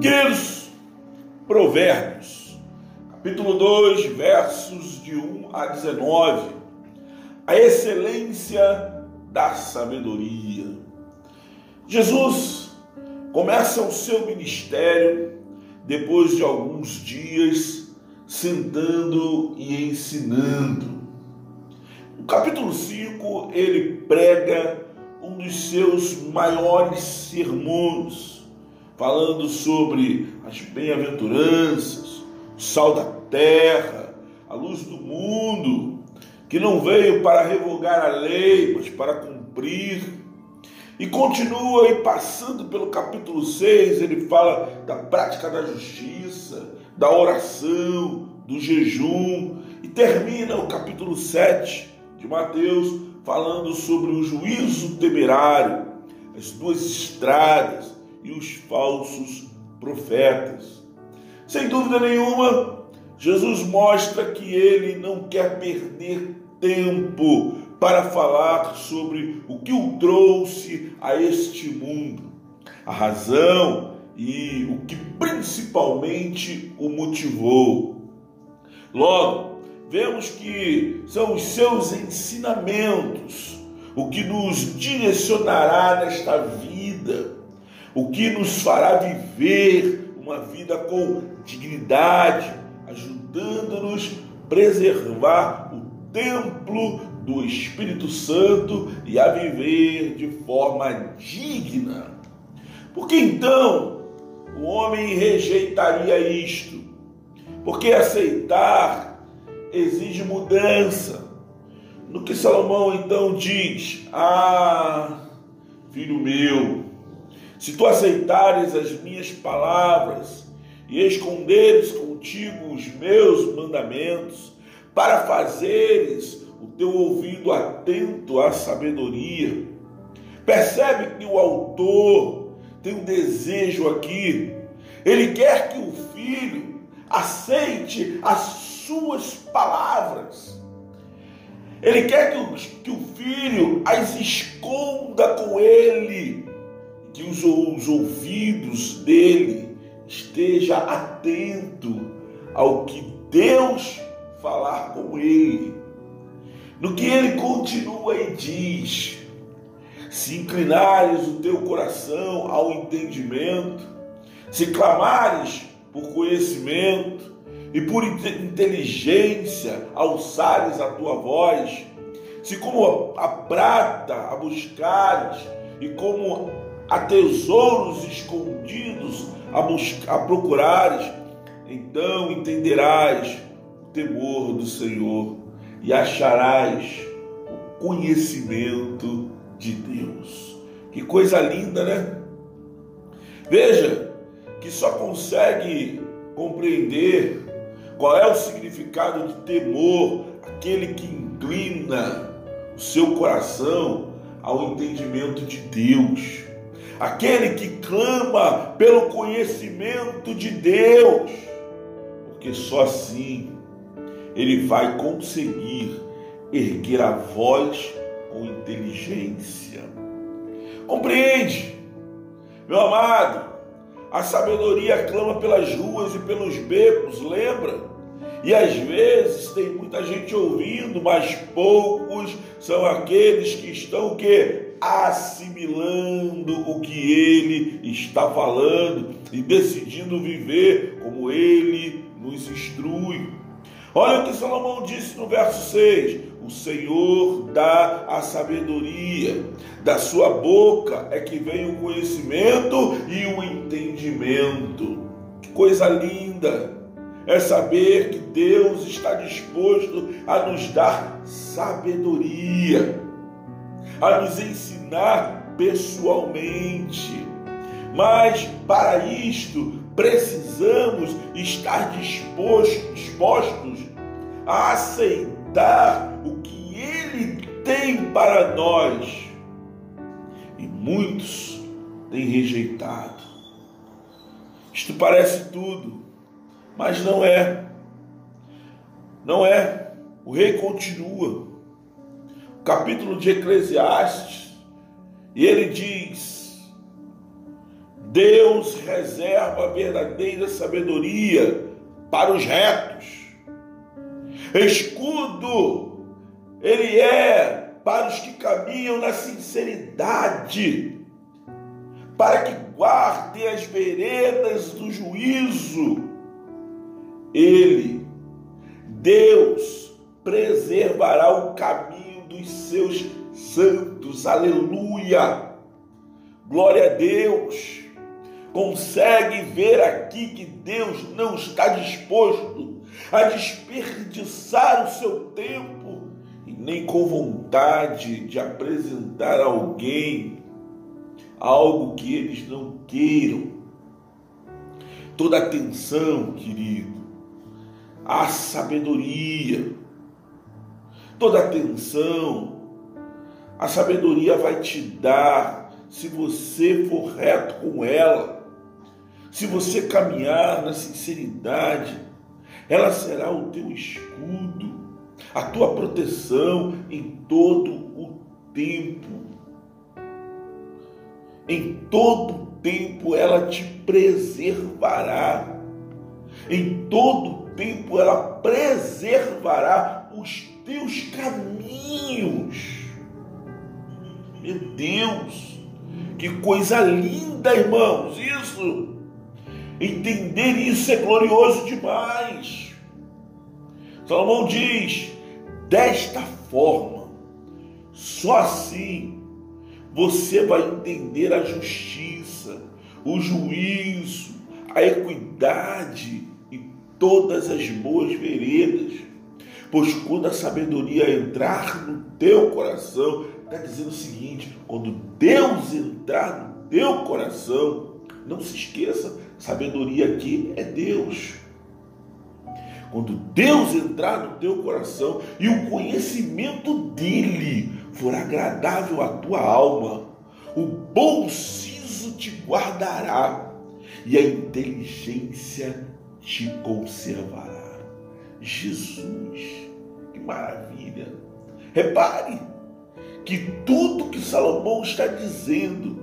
Queridos, Provérbios, capítulo 2, versos de 1 a 19. A excelência da sabedoria. Jesus começa o seu ministério depois de alguns dias sentando e ensinando. No capítulo 5, ele prega um dos seus maiores sermões, falando sobre as bem-aventuranças, o sal da terra, a luz do mundo, que não veio para revogar a lei, mas para cumprir. E continua e passando pelo capítulo 6, ele fala da prática da justiça, da oração, do jejum, e termina o capítulo 7 de Mateus falando sobre o juízo temerário, as duas estradas e os falsos profetas. Sem dúvida nenhuma, Jesus mostra que ele não quer perder tempo para falar sobre o que o trouxe a este mundo, a razão e o que principalmente o motivou. Logo, vemos que são os seus ensinamentos o que nos direcionará nesta vida, o que nos fará viver uma vida com dignidade, ajudando-nos a preservar o templo do Espírito Santo e a viver de forma digna. Porque então o homem rejeitaria isto? Porque aceitar exige mudança. No que Salomão então diz: Ah, filho meu, se tu aceitares as minhas palavras e esconderes contigo os meus mandamentos, para fazeres o teu ouvido atento à sabedoria. Percebe que o autor tem um desejo aqui. Ele quer que o filho aceite a suas palavras. Ele quer que o, que o filho as esconda com ele, que os, os ouvidos dele esteja atento ao que Deus falar com ele. No que ele continua e diz: se inclinares o teu coração ao entendimento, se clamares por conhecimento, e por inteligência alçares a tua voz, se como a prata a buscares e como a tesouros escondidos a, buscar, a procurares, então entenderás o temor do Senhor e acharás o conhecimento de Deus. Que coisa linda, né? Veja que só consegue compreender qual é o significado de temor? Aquele que inclina o seu coração ao entendimento de Deus. Aquele que clama pelo conhecimento de Deus. Porque só assim ele vai conseguir erguer a voz com inteligência. Compreende? Meu amado, a sabedoria clama pelas ruas e pelos becos, lembra? E às vezes tem muita gente ouvindo, mas poucos são aqueles que estão o quê? Assimilando o que ele está falando e decidindo viver como ele nos instrui. Olha o que Salomão disse no verso 6: O Senhor dá a sabedoria, da sua boca é que vem o conhecimento e o entendimento. Que coisa linda! é saber que Deus está disposto a nos dar sabedoria, a nos ensinar pessoalmente. Mas para isto precisamos estar dispostos, dispostos a aceitar o que Ele tem para nós. E muitos têm rejeitado. Isto parece tudo mas não é. Não é. O rei continua. Capítulo de Eclesiastes, e ele diz: Deus reserva a verdadeira sabedoria para os retos. Escudo, ele é para os que caminham na sinceridade, para que guardem as veredas do juízo. Ele, Deus, preservará o caminho dos seus santos. Aleluia! Glória a Deus! Consegue ver aqui que Deus não está disposto a desperdiçar o seu tempo e nem com vontade de apresentar a alguém algo que eles não queiram. Toda atenção, querido, a sabedoria, toda atenção, a sabedoria vai te dar se você for reto com ela, se você caminhar na sinceridade, ela será o teu escudo, a tua proteção em todo o tempo. Em todo o tempo ela te preservará. Em todo o tempo ela preservará os teus caminhos. Meu Deus, que coisa linda, irmãos, isso. Entender isso é glorioso demais. Salomão diz: desta forma, só assim você vai entender a justiça, o juízo, a equidade e todas as boas veredas. Pois quando a sabedoria entrar no teu coração, está dizendo o seguinte: quando Deus entrar no teu coração, não se esqueça, sabedoria aqui é Deus. Quando Deus entrar no teu coração e o conhecimento dele for agradável à tua alma, o bom siso te guardará e a inteligência te conservará. Jesus, que maravilha! Repare que tudo que Salomão está dizendo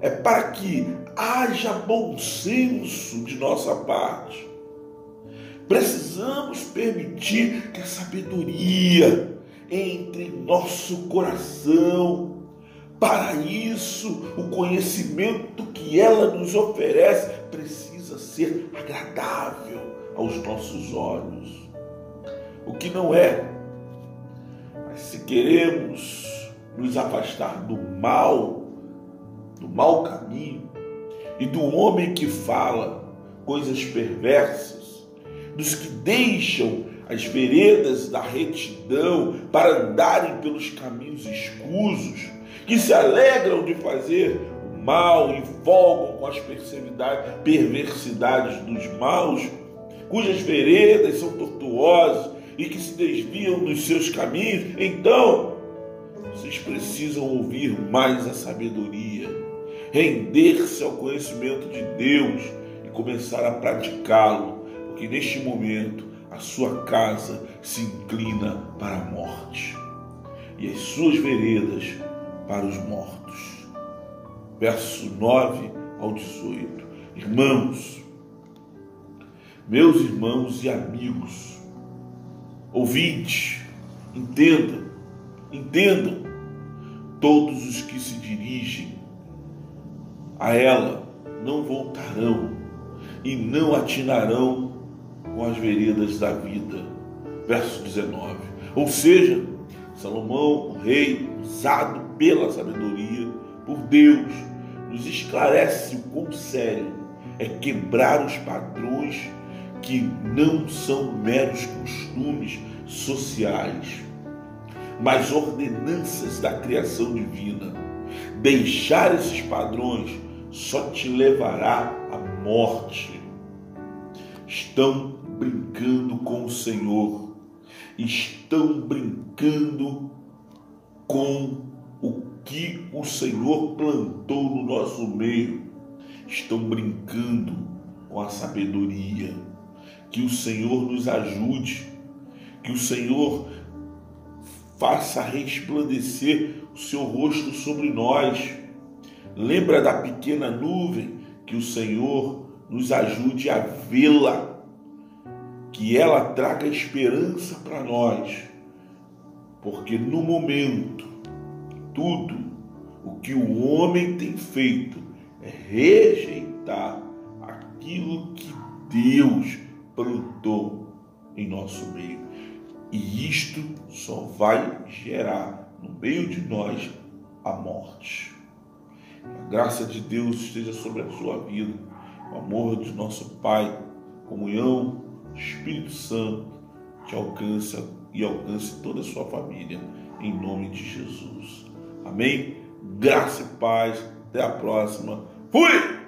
é para que haja bom senso de nossa parte. Precisamos permitir que a sabedoria entre em nosso coração. Para isso, o conhecimento que ela nos oferece precisa ser agradável aos nossos olhos. O que não é. Mas se queremos nos afastar do mal, do mau caminho e do homem que fala coisas perversas, dos que deixam as veredas da retidão para andarem pelos caminhos escusos, que se alegram de fazer o mal e folgam com as perversidades dos maus, cujas veredas são tortuosas e que se desviam dos seus caminhos, então vocês precisam ouvir mais a sabedoria render-se ao conhecimento de Deus e começar a praticá-lo, porque neste momento a sua casa se inclina para a morte e as suas veredas para os mortos. Verso 9 ao 18. Irmãos, meus irmãos e amigos, ouvintes, entendam, entendam, todos os que se dirigem a ela não voltarão e não atinarão com as veredas da vida. Verso 19. Ou seja, Salomão, o rei, usado pela sabedoria, por Deus, nos esclarece o quão sério é quebrar os padrões que não são meros costumes sociais, mas ordenanças da criação divina. Deixar esses padrões só te levará à morte. Estão brincando com o Senhor, estão brincando com o que o Senhor plantou no nosso meio, estão brincando com a sabedoria. Que o Senhor nos ajude, que o Senhor faça resplandecer o seu rosto sobre nós. Lembra da pequena nuvem que o Senhor nos ajude a vê-la, que ela traga esperança para nós, porque no momento, tudo o que o homem tem feito é rejeitar aquilo que Deus plantou em nosso meio. E isto só vai gerar no meio de nós a morte. A graça de Deus esteja sobre a sua vida, o amor de nosso Pai, comunhão, Espírito Santo te alcança e alcance toda a sua família, em nome de Jesus. Amém? Graça e paz. Até a próxima. Fui!